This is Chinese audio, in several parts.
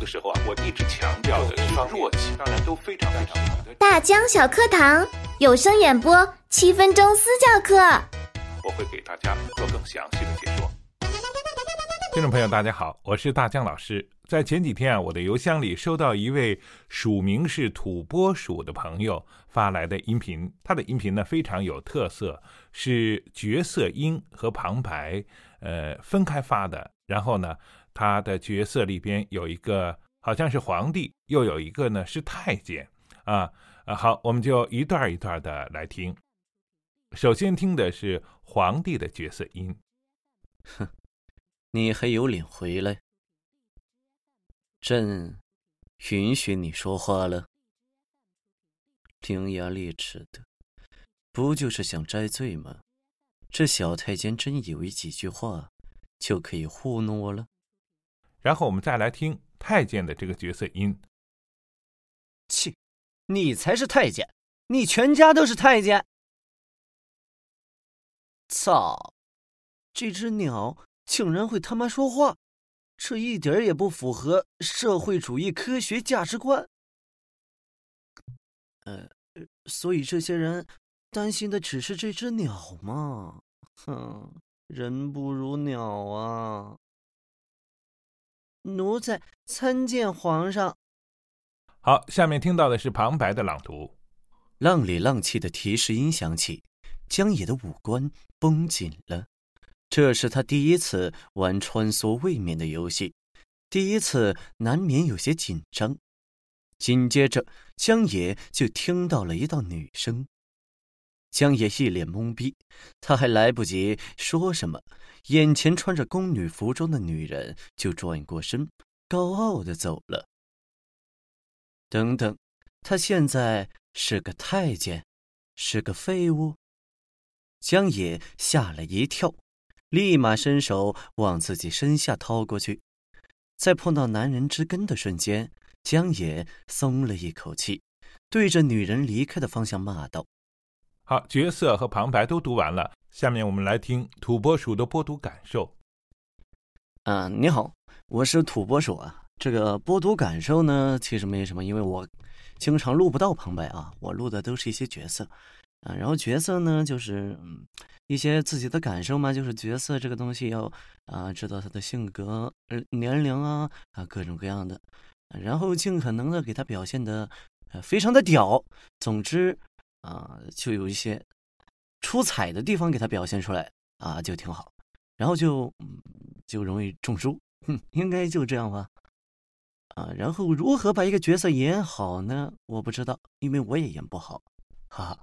的时候啊，我一直强调的是弱气，当然都非常非常好的。大江小课堂有声演播，七分钟私教课，我会给大家做更详细的解说。听众朋友，大家好，我是大江老师。在前几天啊，我的邮箱里收到一位署名是土拨鼠的朋友发来的音频，他的音频呢非常有特色，是角色音和旁白呃分开发的。然后呢，他的角色里边有一个好像是皇帝，又有一个呢是太监啊啊。好，我们就一段一段的来听。首先听的是皇帝的角色音，哼。你还有脸回来？朕允许你说话了。伶牙俐齿的，不就是想摘罪吗？这小太监真以为几句话就可以糊弄我了？然后我们再来听太监的这个角色音。切，你才是太监，你全家都是太监。操，这只鸟！竟然会他妈说话，这一点也不符合社会主义科学价值观。呃，所以这些人担心的只是这只鸟吗？哼，人不如鸟啊！奴才参见皇上。好，下面听到的是旁白的朗读，浪里浪气的提示音响起，江野的五官绷紧了。这是他第一次玩穿梭位面的游戏，第一次难免有些紧张。紧接着，江野就听到了一道女声。江野一脸懵逼，他还来不及说什么，眼前穿着宫女服装的女人就转过身，高傲的走了。等等，他现在是个太监，是个废物？江野吓了一跳。立马伸手往自己身下掏过去，在碰到男人之根的瞬间，江野松了一口气，对着女人离开的方向骂道：“好，角色和旁白都读完了，下面我们来听土拨鼠的播读感受。”啊，你好，我是土拨鼠啊。这个播读感受呢，其实没什么，因为我经常录不到旁白啊，我录的都是一些角色啊，然后角色呢，就是嗯。一些自己的感受嘛，就是角色这个东西要啊知道他的性格、年龄啊啊各种各样的，然后尽可能的给他表现的非常的屌。总之啊，就有一些出彩的地方给他表现出来啊，就挺好。然后就就容易中书，哼，应该就这样吧。啊，然后如何把一个角色演好呢？我不知道，因为我也演不好，哈哈。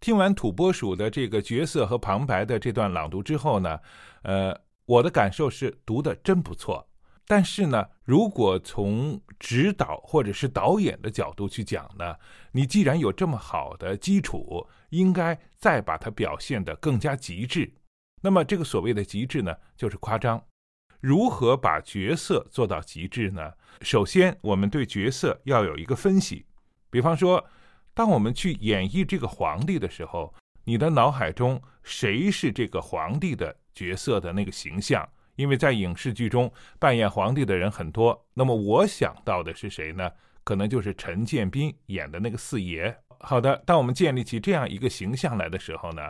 听完土拨鼠的这个角色和旁白的这段朗读之后呢，呃，我的感受是读的真不错。但是呢，如果从指导或者是导演的角度去讲呢，你既然有这么好的基础，应该再把它表现得更加极致。那么这个所谓的极致呢，就是夸张。如何把角色做到极致呢？首先，我们对角色要有一个分析，比方说。当我们去演绎这个皇帝的时候，你的脑海中谁是这个皇帝的角色的那个形象？因为在影视剧中扮演皇帝的人很多，那么我想到的是谁呢？可能就是陈建斌演的那个四爷。好的，当我们建立起这样一个形象来的时候呢，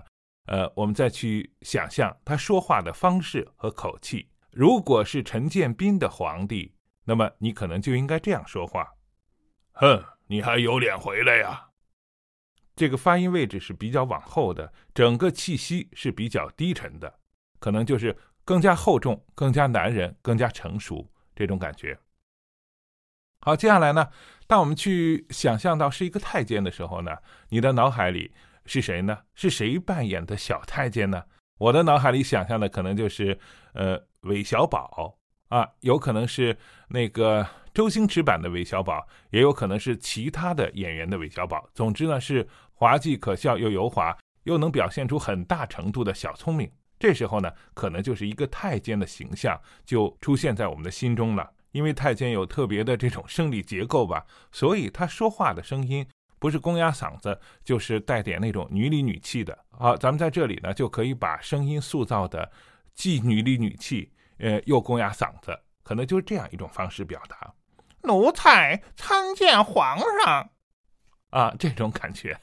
呃，我们再去想象他说话的方式和口气。如果是陈建斌的皇帝，那么你可能就应该这样说话：“哼，你还有脸回来呀？”这个发音位置是比较往后的，整个气息是比较低沉的，可能就是更加厚重、更加男人、更加成熟这种感觉。好，接下来呢，当我们去想象到是一个太监的时候呢，你的脑海里是谁呢？是谁扮演的小太监呢？我的脑海里想象的可能就是呃韦小宝啊，有可能是那个周星驰版的韦小宝，也有可能是其他的演员的韦小宝。总之呢是。滑稽可笑又油滑，又能表现出很大程度的小聪明。这时候呢，可能就是一个太监的形象就出现在我们的心中了。因为太监有特别的这种生理结构吧，所以他说话的声音不是公鸭嗓子，就是带点那种女里女气的。好，咱们在这里呢，就可以把声音塑造的既女里女气，呃，又公鸭嗓子。可能就是这样一种方式表达：“奴才参见皇上。”啊，这种感觉。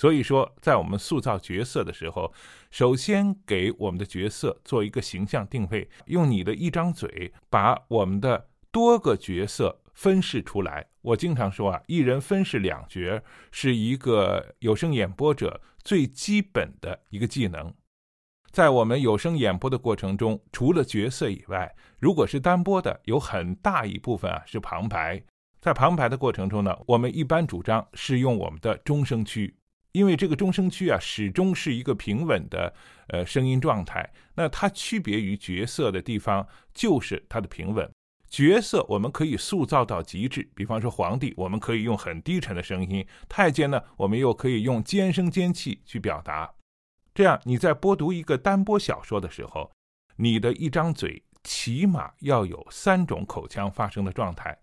所以说，在我们塑造角色的时候，首先给我们的角色做一个形象定位，用你的一张嘴把我们的多个角色分饰出来。我经常说啊，一人分饰两角是一个有声演播者最基本的一个技能。在我们有声演播的过程中，除了角色以外，如果是单播的，有很大一部分啊是旁白。在旁白的过程中呢，我们一般主张是用我们的中声区。因为这个中声区啊，始终是一个平稳的呃声音状态。那它区别于角色的地方，就是它的平稳。角色我们可以塑造到极致，比方说皇帝，我们可以用很低沉的声音；太监呢，我们又可以用尖声尖气去表达。这样你在播读一个单播小说的时候，你的一张嘴起码要有三种口腔发声的状态。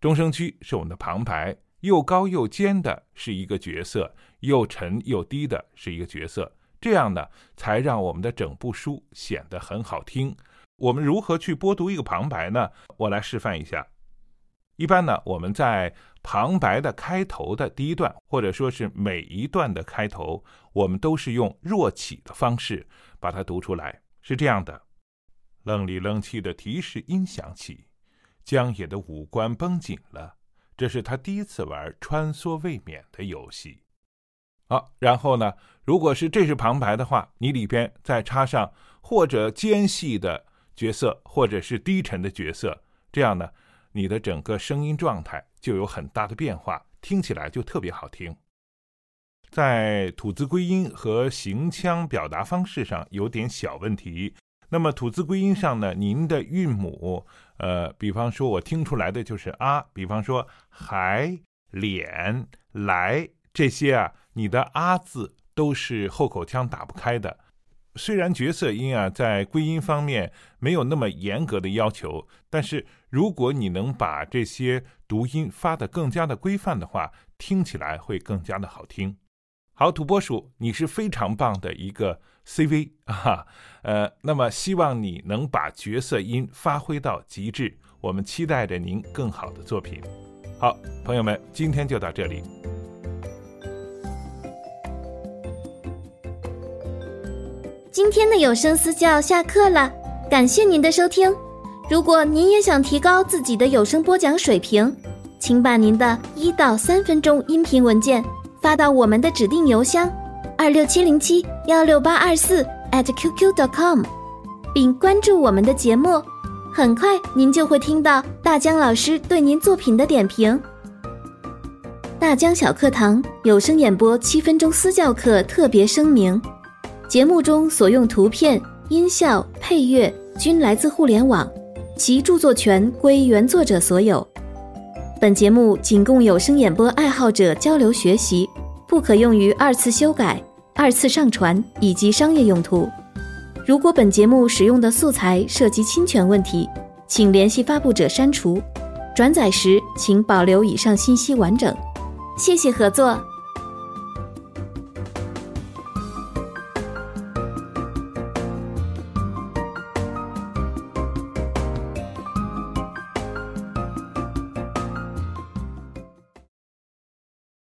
中声区是我们的旁白。又高又尖的是一个角色，又沉又低的是一个角色，这样呢，才让我们的整部书显得很好听。我们如何去播读一个旁白呢？我来示范一下。一般呢，我们在旁白的开头的第一段，或者说是每一段的开头，我们都是用弱起的方式把它读出来，是这样的：愣里愣气的提示音响起，江野的五官绷紧了。这是他第一次玩穿梭未免的游戏，好，然后呢，如果是这是旁白的话，你里边再插上或者尖细的角色，或者是低沉的角色，这样呢，你的整个声音状态就有很大的变化，听起来就特别好听。在吐字归音和行腔表达方式上有点小问题。那么吐字归音上呢，您的韵母，呃，比方说我听出来的就是啊，比方说还、脸、来这些啊，你的啊字都是后口腔打不开的。虽然角色音啊在归音方面没有那么严格的要求，但是如果你能把这些读音发得更加的规范的话，听起来会更加的好听。好，土拨鼠，你是非常棒的一个 CV 啊，呃，那么希望你能把角色音发挥到极致，我们期待着您更好的作品。好，朋友们，今天就到这里。今天的有声私教下课了，感谢您的收听。如果您也想提高自己的有声播讲水平，请把您的一到三分钟音频文件。发到我们的指定邮箱二六七零七幺六八二四 at qq.com，并关注我们的节目，很快您就会听到大江老师对您作品的点评。大江小课堂有声演播七分钟私教课特别声明：节目中所用图片、音效、配乐均来自互联网，其著作权归原作者所有。本节目仅供有声演播爱好者交流学习，不可用于二次修改、二次上传以及商业用途。如果本节目使用的素材涉及侵权问题，请联系发布者删除。转载时请保留以上信息完整。谢谢合作。